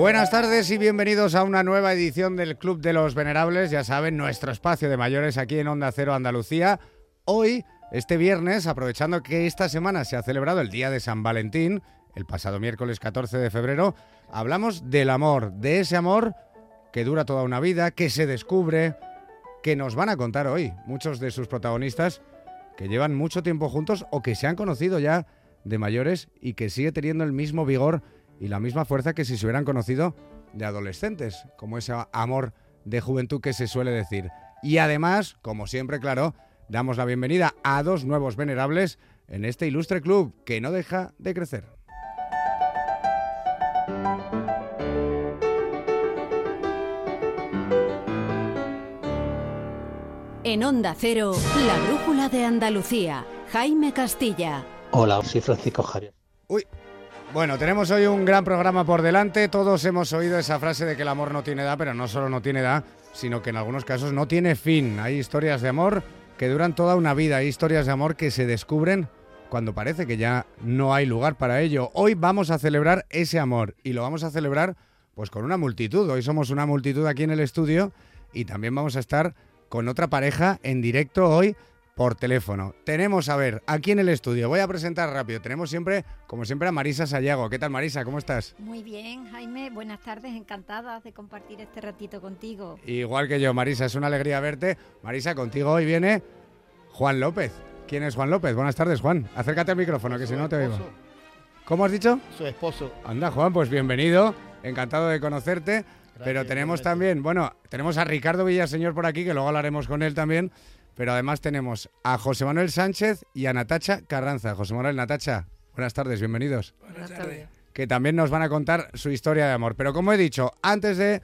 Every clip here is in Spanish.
Buenas tardes y bienvenidos a una nueva edición del Club de los Venerables, ya saben, nuestro espacio de mayores aquí en Onda Cero Andalucía. Hoy, este viernes, aprovechando que esta semana se ha celebrado el Día de San Valentín, el pasado miércoles 14 de febrero, hablamos del amor, de ese amor que dura toda una vida, que se descubre, que nos van a contar hoy muchos de sus protagonistas que llevan mucho tiempo juntos o que se han conocido ya de mayores y que sigue teniendo el mismo vigor y la misma fuerza que si se hubieran conocido de adolescentes, como ese amor de juventud que se suele decir. Y además, como siempre, claro, damos la bienvenida a dos nuevos venerables en este ilustre club que no deja de crecer. En Onda Cero, la brújula de Andalucía, Jaime Castilla. Hola, soy Francisco Javier. Uy, bueno, tenemos hoy un gran programa por delante. Todos hemos oído esa frase de que el amor no tiene edad, pero no solo no tiene edad, sino que en algunos casos no tiene fin. Hay historias de amor que duran toda una vida, hay historias de amor que se descubren cuando parece que ya no hay lugar para ello. Hoy vamos a celebrar ese amor y lo vamos a celebrar pues con una multitud. Hoy somos una multitud aquí en el estudio y también vamos a estar con otra pareja en directo hoy por teléfono. Tenemos, a ver, aquí en el estudio, voy a presentar rápido, tenemos siempre, como siempre, a Marisa Sayago. ¿Qué tal, Marisa? ¿Cómo estás? Muy bien, Jaime, buenas tardes, encantada de compartir este ratito contigo. Igual que yo, Marisa, es una alegría verte. Marisa, contigo hoy viene Juan López. ¿Quién es Juan López? Buenas tardes, Juan. Acércate al micrófono, que si no te oigo. ¿Cómo has dicho? Su esposo. Anda, Juan, pues bienvenido. Encantado de conocerte. pero tenemos también, bueno, tenemos a Ricardo Villaseñor por aquí, que luego hablaremos con él también. Pero además tenemos a José Manuel Sánchez y a Natacha Carranza. José Manuel, Natacha, buenas tardes, bienvenidos. Buenas tardes. Que también nos van a contar su historia de amor. Pero como he dicho, antes de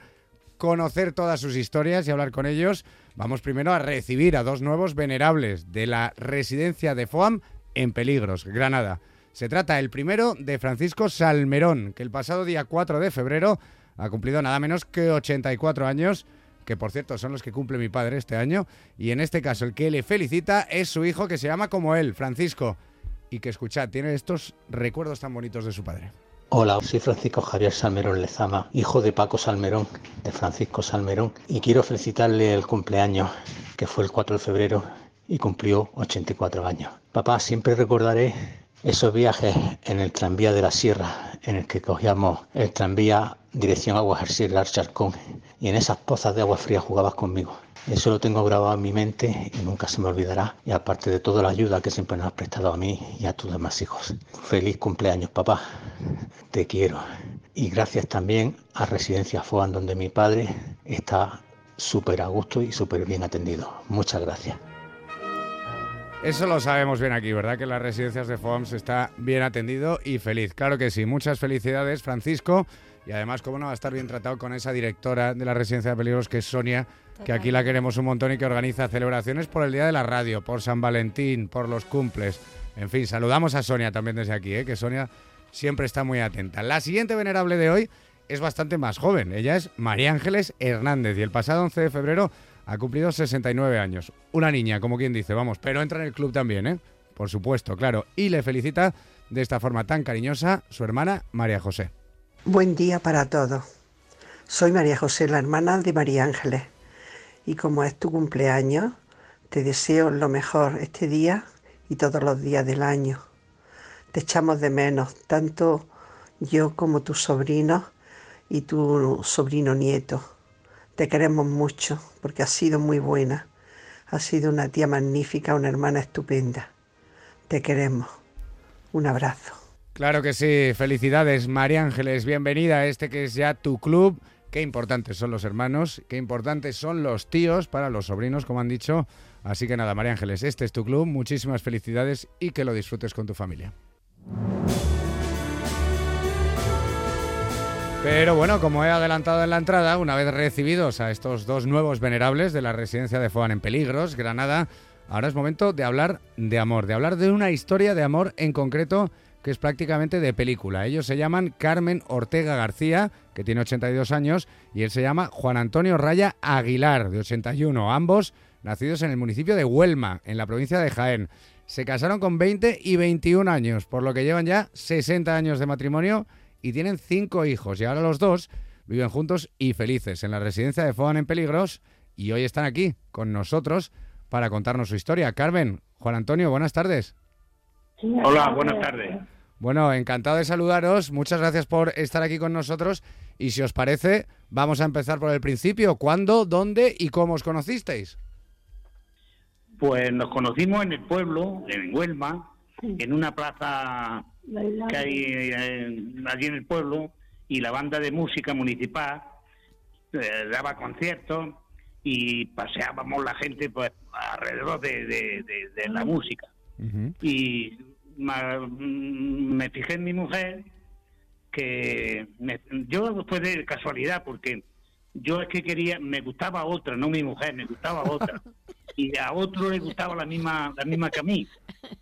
conocer todas sus historias y hablar con ellos, vamos primero a recibir a dos nuevos venerables de la residencia de FOAM en Peligros, Granada. Se trata el primero de Francisco Salmerón, que el pasado día 4 de febrero ha cumplido nada menos que 84 años que por cierto son los que cumple mi padre este año, y en este caso el que le felicita es su hijo que se llama como él, Francisco, y que escuchad, tiene estos recuerdos tan bonitos de su padre. Hola, soy Francisco Javier Salmerón Lezama, hijo de Paco Salmerón, de Francisco Salmerón, y quiero felicitarle el cumpleaños, que fue el 4 de febrero y cumplió 84 años. Papá, siempre recordaré esos viajes en el tranvía de la sierra, en el que cogíamos el tranvía dirección Agua García y en esas pozas de agua fría jugabas conmigo. Eso lo tengo grabado en mi mente y nunca se me olvidará. Y aparte de toda la ayuda que siempre nos has prestado a mí y a tus demás hijos. Feliz cumpleaños, papá. Te quiero. Y gracias también a Residencia FOAN, donde mi padre está súper a gusto y súper bien atendido. Muchas gracias. Eso lo sabemos bien aquí, ¿verdad? Que las residencias de FOAMS está bien atendido y feliz. Claro que sí. Muchas felicidades, Francisco. Y además, ¿cómo no va a estar bien tratado con esa directora de la residencia de peligros, que es Sonia, que aquí la queremos un montón y que organiza celebraciones por el Día de la Radio, por San Valentín, por los cumples. En fin, saludamos a Sonia también desde aquí, ¿eh? que Sonia siempre está muy atenta. La siguiente venerable de hoy es bastante más joven. Ella es María Ángeles Hernández y el pasado 11 de febrero ha cumplido 69 años. Una niña, como quien dice, vamos, pero entra en el club también, ¿eh? Por supuesto, claro. Y le felicita de esta forma tan cariñosa su hermana María José. Buen día para todos. Soy María José, la hermana de María Ángeles. Y como es tu cumpleaños, te deseo lo mejor este día y todos los días del año. Te echamos de menos, tanto yo como tus sobrinos y tu sobrino nieto. Te queremos mucho porque has sido muy buena. Has sido una tía magnífica, una hermana estupenda. Te queremos. Un abrazo. Claro que sí. Felicidades, María Ángeles. Bienvenida a este que es ya tu club. Qué importantes son los hermanos, qué importantes son los tíos para los sobrinos, como han dicho. Así que nada, María Ángeles, este es tu club. Muchísimas felicidades y que lo disfrutes con tu familia. Pero bueno, como he adelantado en la entrada, una vez recibidos a estos dos nuevos venerables de la residencia de Foan en Peligros, Granada, ahora es momento de hablar de amor, de hablar de una historia de amor en concreto que es prácticamente de película. Ellos se llaman Carmen Ortega García, que tiene 82 años, y él se llama Juan Antonio Raya Aguilar, de 81, ambos nacidos en el municipio de Huelma, en la provincia de Jaén. Se casaron con 20 y 21 años, por lo que llevan ya 60 años de matrimonio y tienen cinco hijos. Y ahora los dos viven juntos y felices en la residencia de Fogan en Peligros y hoy están aquí con nosotros para contarnos su historia. Carmen, Juan Antonio, buenas tardes. Hola, buenas tardes. Bueno, encantado de saludaros. Muchas gracias por estar aquí con nosotros. Y si os parece, vamos a empezar por el principio. ¿Cuándo, dónde y cómo os conocisteis? Pues nos conocimos en el pueblo, en Huelma, en una plaza que hay eh, allí en el pueblo, y la banda de música municipal eh, daba conciertos y paseábamos la gente pues alrededor de, la música. Y me fijé en mi mujer que yo fue de casualidad porque yo es que quería me gustaba otra no mi mujer me gustaba otra. Y a otro le gustaba la misma la misma que a mí.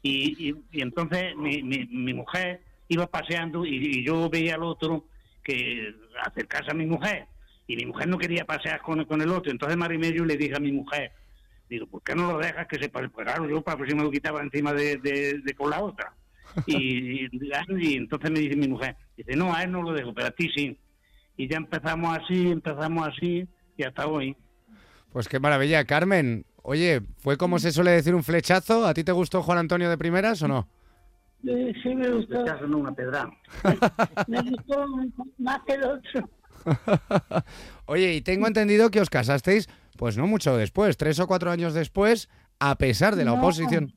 Y, y, entonces mi, mi, mujer iba paseando y, yo veía al otro que acercarse a mi mujer. Y mi mujer no quería pasear con, con el otro. Entonces Marimello le dije a mi mujer Digo, ¿por qué no lo dejas que se pase? Pues claro, yo para si me lo quitaba encima de, de, con la otra. Y, y, entonces me dice mi mujer, dice, no, a él no lo dejo, pero a ti sí. Y ya empezamos así, empezamos así, y hasta hoy. Pues qué maravilla, Carmen. Oye, ¿fue como se suele decir un flechazo? ¿A ti te gustó Juan Antonio de primeras o no? Sí, me gustó. Flechazo, no una pedra. me gustó más que el otro. Oye, y tengo entendido que os casasteis pues no mucho después, tres o cuatro años después, a pesar de la oposición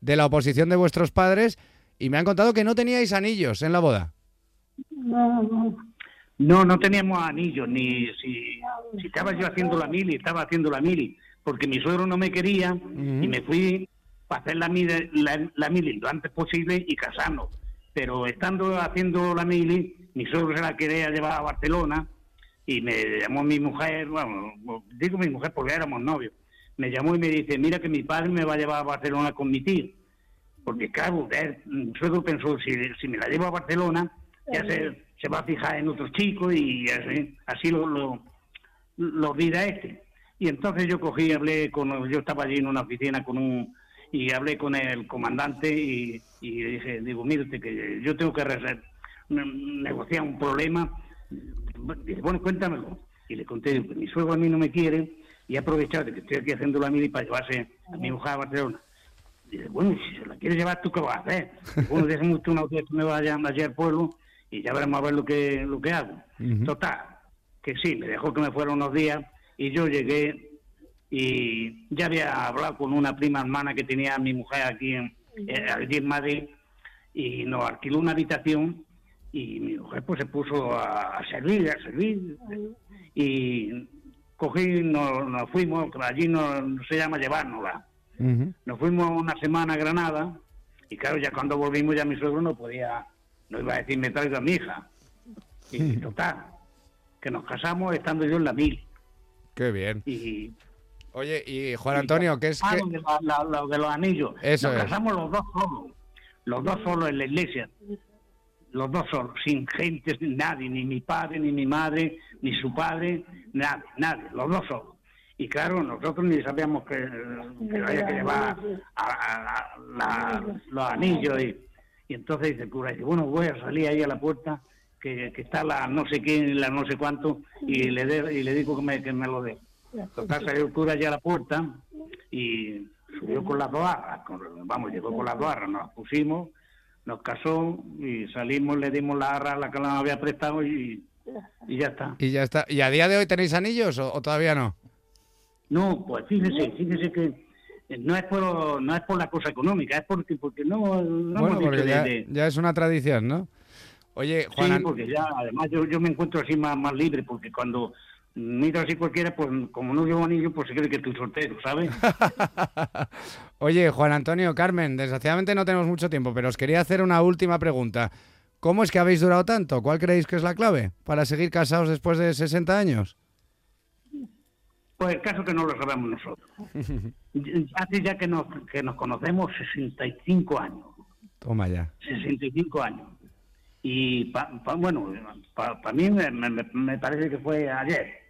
de la oposición de vuestros padres, y me han contado que no teníais anillos en la boda. No, no. No, no teníamos anillos, ni si, estaba yo haciendo la mili, estaba haciendo la mili, porque mi suegro no me quería y me fui para hacer la mili, la, mili lo antes posible y casarnos. Pero estando haciendo la mili, mi suegro se la quería llevar a Barcelona y me llamó mi mujer, bueno, digo mi mujer porque éramos novios, me llamó y me dice, mira que mi padre me va a llevar a Barcelona con mi tío, porque claro, él, suegro pensó, si, si me la llevo a Barcelona, ya se, se va a fijar en otros chicos y así, así lo, lo, lo vida este. Y entonces yo cogí, hablé con, yo estaba allí en una oficina con un, y hablé con el comandante y, y dije, digo, mire que yo tengo que negociar un problema bueno, cuéntamelo. Y le conté, que mi suegro a mí no me quiere y aprovechado de que estoy aquí haciendo la mili para llevarse a mi mujer a Barcelona. Dice, bueno, si se la quieres llevar, ¿tú qué vas a hacer? bueno, déjame usted una que me vaya allá al pueblo y ya veremos a ver lo que, lo que hago. Total, que sí, me dejó que me fuera unos días y yo llegué y ya había hablado con una prima hermana que tenía mi mujer aquí en, eh, aquí en Madrid y nos alquiló una habitación y mi mujer pues se puso a, servir, a servir y cogí, nos, nos fuimos, allí no, se llama llevárnosla. Nos fuimos una semana a Granada y claro, ya cuando volvimos ya mi suegro no podía, no iba a decir me traigo a mi hija. Y total, que nos casamos estando yo en la mil. Qué bien. Y, Oye, y Juan Antonio, ¿qué es que...? de, los anillos. Eso nos casamos los dos solos, los dos solos en la iglesia los dos solos, sin gente, sin nadie, ni mi padre, ni mi madre, ni su padre, nadie, nadie, los dos solos. Y claro, nosotros ni sabíamos que, que había que llevar a, los anillos. Y, y, entonces dice el cura, dice, bueno, voy a salir ahí a la puerta, que, que está la no sé quién, la no sé cuánto, y le, de, y le digo que me, que me lo dé. Entonces salió el cura allá a la puerta y subió con las dos arras, vamos, llegó con las dos arras, nos pusimos nos casó y salimos, le dimos la arra a la que nos había prestado y, y ya está. Y ya está. ¿Y a día de hoy tenéis anillos o, todavía no? No, pues fíjese, fíjese que no es por no es por la cosa económica, es porque porque no, no bueno, porque ya, ya, es una tradición, ¿no? Oye, Juan... Sí, porque ya, además yo, yo me encuentro así más, más libre, porque cuando mira así cualquiera, pues como no llevo anillo, pues se cree que estoy soltero, ¿sabes? Oye, Juan Antonio, Carmen, desgraciadamente no tenemos mucho tiempo, pero os quería hacer una última pregunta. ¿Cómo es que habéis durado tanto? ¿Cuál creéis que es la clave para seguir casados después de 60 años? Pues el caso que no lo sabemos nosotros. Hace ya que nos, que nos conocemos 65 años. Toma ya. 65 años. Y bueno, para mí me, parece que fue ayer.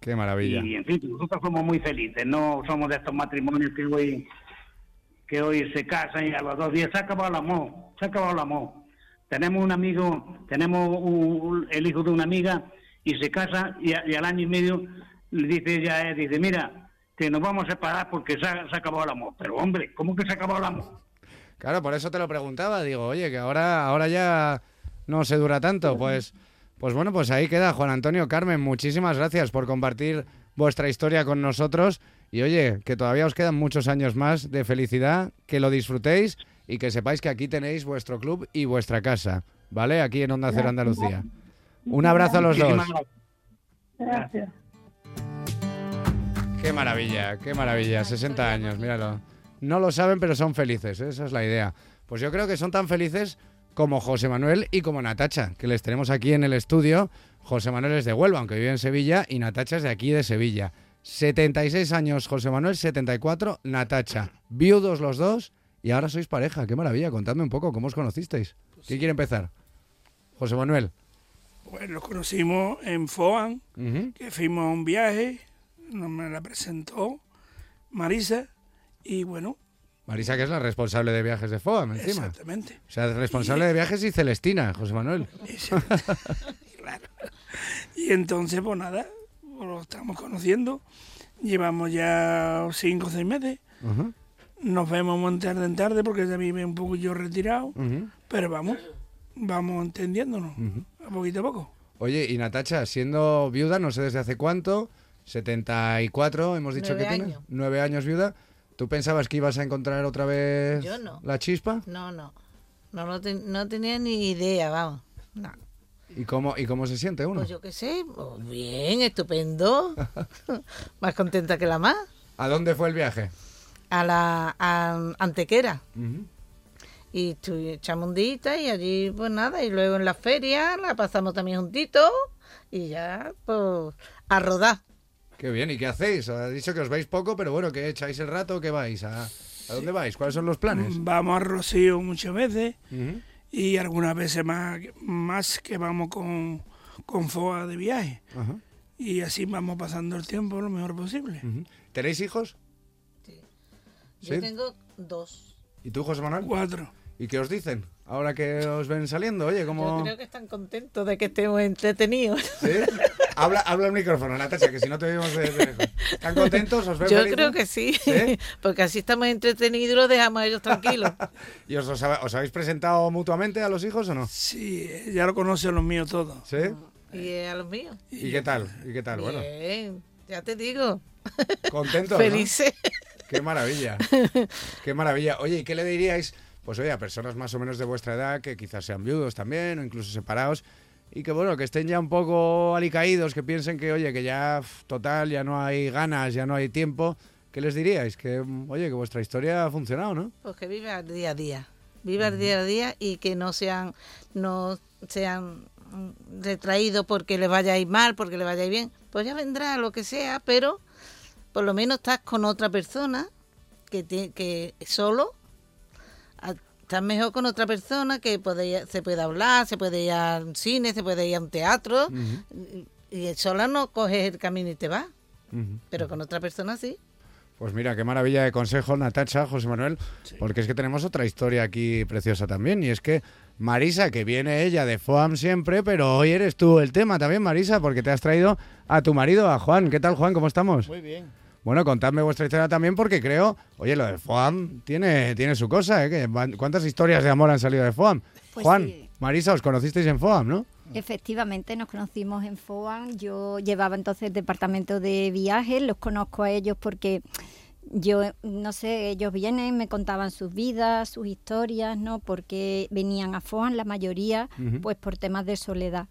Qué maravilla. Y en fin, nosotros somos muy felices, no somos de estos matrimonios que hoy, que hoy se casan y a los dos días se ha acabado el amor, se ha acabado el amor. Tenemos un amigo, tenemos el hijo de una amiga y se casa y, a- y al año y medio le dice ella, dice, mira, que nos vamos a separar porque se ha, se ha acabado el amor. Pero hombre, ¿cómo que se ha acabado el amor? Claro, por eso te lo preguntaba. Digo, oye, que ahora, ahora ya no se dura tanto. Pues, pues bueno, pues ahí queda, Juan Antonio Carmen. Muchísimas gracias por compartir vuestra historia con nosotros. Y oye, que todavía os quedan muchos años más de felicidad, que lo disfrutéis y que sepáis que aquí tenéis vuestro club y vuestra casa, ¿vale? Aquí en Onda Cero Andalucía. Un abrazo a los dos. Gracias. Qué maravilla, qué maravilla. 60 años, míralo. No lo saben, pero son felices, ¿eh? esa es la idea. Pues yo creo que son tan felices como José Manuel y como Natacha, que les tenemos aquí en el estudio. José Manuel es de Huelva, aunque vive en Sevilla, y Natacha es de aquí de Sevilla. 76 años José Manuel, 74 Natacha. Viudos los dos y ahora sois pareja. Qué maravilla. Contadme un poco cómo os conocisteis. ¿Quién quiere empezar? José Manuel. Pues nos conocimos en Foan, que fuimos a un viaje, nos me la presentó Marisa, y bueno, Marisa, que es la responsable de viajes de FOAM, encima. exactamente. O sea, responsable de viajes y Celestina, José Manuel. claro. Y entonces, pues nada, pues lo estamos conociendo, llevamos ya cinco o seis meses, nos vemos muy tarde en tarde porque ella vive un poco yo retirado, pero vamos, vamos entendiéndonos, a poquito a poco. Oye, y Natacha, siendo viuda, no sé desde hace cuánto, 74, hemos dicho Nueve que tiene. Nueve años viuda. ¿Tú pensabas que ibas a encontrar otra vez Yo no. la chispa? No, no. No, no, ten- no tenía ni idea, vamos. No. ¿Y cómo, y cómo se siente uno? Pues yo qué sé, pues bien, estupendo. Más contenta que la más. ¿A dónde fue el viaje? A la a Antequera. Ujú. Y estu- echamos un dita y allí pues nada. Y luego en la feria la pasamos también juntitos. Y ya, pues, a rodar. Qué bien, ¿y qué hacéis? Ha dicho que os veis poco, pero bueno, ¿qué echáis el rato? ¿Qué vais? ¿A, ¿a dónde vais? ¿Cuáles son los planes? Vamos a Rocío muchas veces, y algunas veces más, más que vamos con, con FOA de viaje. Y así vamos pasando el tiempo lo mejor posible. ¿Tenéis hijos? Yo Sí. tengo dos. ¿Y tú, José Manuel? Cuatro. ¿Y qué os dicen? Ahora que os ven saliendo, oye, Yo ¿cómo...? creo que están contentos de que estemos entretenidos. ¿Sí? Habla, habla el micrófono, Natacha, que si no te oímos de, de lejos. ¿Están contentos? ¿Os ven Yo felices? creo que sí, ¿Sí? porque así estamos entretenidos y los dejamos a ellos tranquilos. ¿Y os, os os habéis presentado mutuamente a los hijos o no? Sí, ya lo conocen los míos todos. ¿Sí? y eh, a los míos. ¿Y qué tal? ¿Y qué tal? Bueno, Bien, ya te digo. contentos, ¿no? Felices. Qué maravilla. Qué maravilla. Oye, ¿y qué le diríais? Pues oye, a personas más o menos de vuestra edad que quizás sean viudos también o incluso separados y que bueno, que estén ya un poco alicaídos, que piensen que oye, que ya total, ya no hay ganas, ya no hay tiempo. ¿Qué les diríais? Que mm, oye, que vuestra historia ha funcionado, ¿no? Pues que vive al día a día. Vive al día a día y que no sean, no sean mm, retraídos porque le vaya a ir mal, porque le vaya a ir bien. Pues ya vendrá lo que sea, pero por lo menos estás con otra persona que, te- que solo estás mejor con otra persona que puede, se puede hablar, se puede ir al cine, se puede ir a un teatro y, y sola no coges el camino y te vas, pero con otra persona sí. Pues mira, qué maravilla de consejo, Natacha, José Manuel, porque es que tenemos otra historia aquí preciosa también, y es que Marisa, que viene ella de FOAM siempre, pero hoy eres tú el tema también, Marisa, porque te has traído a tu marido, a Juan. ¿Qué tal, Juan? ¿Cómo estamos? Muy bien. Bueno, contadme vuestra historia también, porque creo, oye, lo de FOAM tiene, tiene su cosa, ¿eh? ¿Cuántas historias de amor han salido de FOAM? Pues Juan, sí. Marisa, os conocisteis en FOAM, ¿no? Efectivamente, nos conocimos en FOAN. Yo llevaba entonces el departamento de viajes, los conozco a ellos porque yo, no sé, ellos vienen, me contaban sus vidas, sus historias, ¿no? Porque venían a FOAN la mayoría, pues por temas de soledad.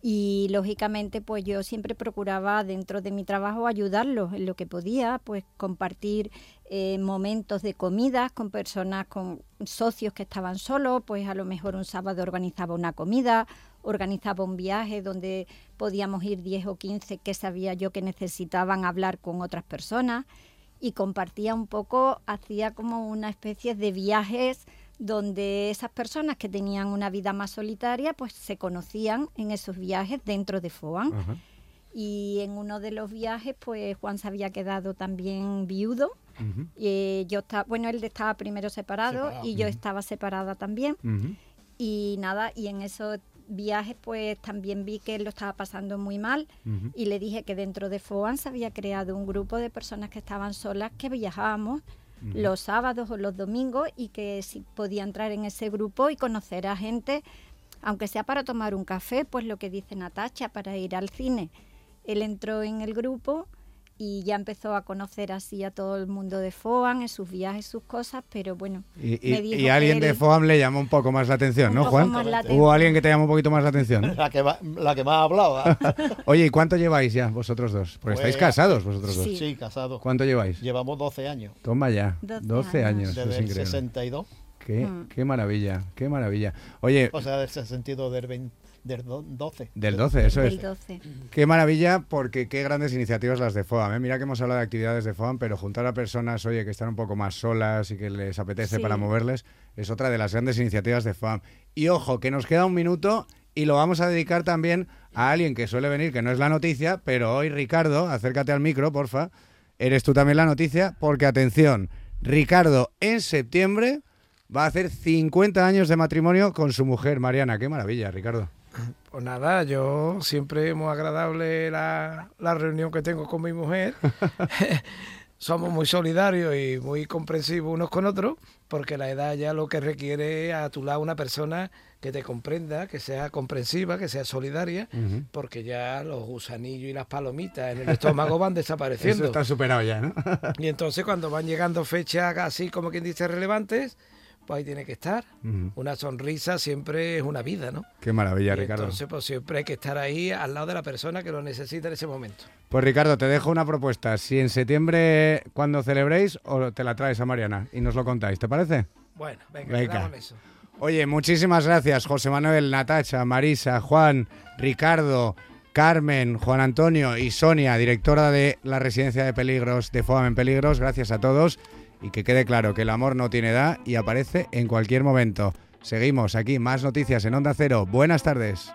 Y lógicamente, pues yo siempre procuraba dentro de mi trabajo ayudarlos en lo que podía, pues compartir eh, momentos de comidas con personas, con socios que estaban solos, pues a lo mejor un sábado organizaba una comida, organizaba un viaje donde podíamos ir 10 o 15 que sabía yo que necesitaban hablar con otras personas y compartía un poco, hacía como una especie de viajes donde esas personas que tenían una vida más solitaria pues se conocían en esos viajes dentro de FOAN. Y en uno de los viajes pues Juan se había quedado también viudo. Y yo estaba, bueno, él estaba primero separado, Separado. y yo estaba separada también. Y nada, y en eso viajes, pues también vi que él lo estaba pasando muy mal y le dije que dentro de FOAN se había creado un grupo de personas que estaban solas que viajábamos los sábados o los domingos y que si podía entrar en ese grupo y conocer a gente, aunque sea para tomar un café, pues lo que dice Natacha, para ir al cine. Él entró en el grupo y ya empezó a conocer así a todo el mundo de FOAM en sus viajes, sus cosas, pero bueno. Y, y, alguien de FOAM le llamó un poco más la atención, ¿no, Juan? ¿Hubo alguien que te llamó un poquito más la atención? la, que, la que más hablaba. Oye, ¿y cuánto lleváis ya vosotros dos? Porque estáis pues, casados vosotros dos. Sí. casados. ¿Cuánto lleváis? Llevamos 12 años. Toma ya, 12, años. Desde el 62. Qué, mm. qué maravilla, qué maravilla. Oye... O sea, ese sentido del 20 del 12. Del 12, eso es. Qué maravilla, porque qué grandes iniciativas las de FOAM. ¿eh? Mira que hemos hablado de actividades de FOAM, pero juntar a personas, oye, que están un poco más solas y que les apetece para moverles, es otra de las grandes iniciativas de FOAM. Y ojo, que nos queda un minuto y lo vamos a dedicar también a alguien que suele venir, que no es la noticia, pero hoy, Ricardo, acércate al micro, porfa. Eres tú también la noticia, porque atención, Ricardo en septiembre va a hacer 50 años de matrimonio con su mujer, Mariana. Qué maravilla, Ricardo. Pues nada, yo siempre es muy agradable la, reunión que tengo con mi mujer. Somos muy solidarios y muy comprensivos unos con otros, porque la edad ya lo que requiere es a tu lado una persona que te comprenda, que sea comprensiva, que sea solidaria, porque ya los gusanillos y las palomitas en el estómago van desapareciendo. Eso está superado ya, ¿no? y entonces cuando van llegando fechas así como quien dice relevantes, pues ahí tiene que estar. Una sonrisa siempre es una vida, ¿no? Qué maravilla, Ricardo. Entonces, pues siempre hay que estar ahí al lado de la persona que lo necesita en ese momento. Pues Ricardo, te dejo una propuesta. Si en septiembre, cuando celebréis, o te la traes a Mariana y nos lo contáis, ¿te parece? Bueno, venga, venga. eso. Oye, muchísimas gracias, José Manuel, Natacha, Marisa, Juan, Ricardo, Carmen, Juan Antonio y Sonia, directora de la Residencia de Peligros de FOAM en Peligros. Gracias a todos y que quede claro que el amor no tiene edad y aparece en cualquier momento. Seguimos aquí, más noticias en Onda Cero. Buenas tardes.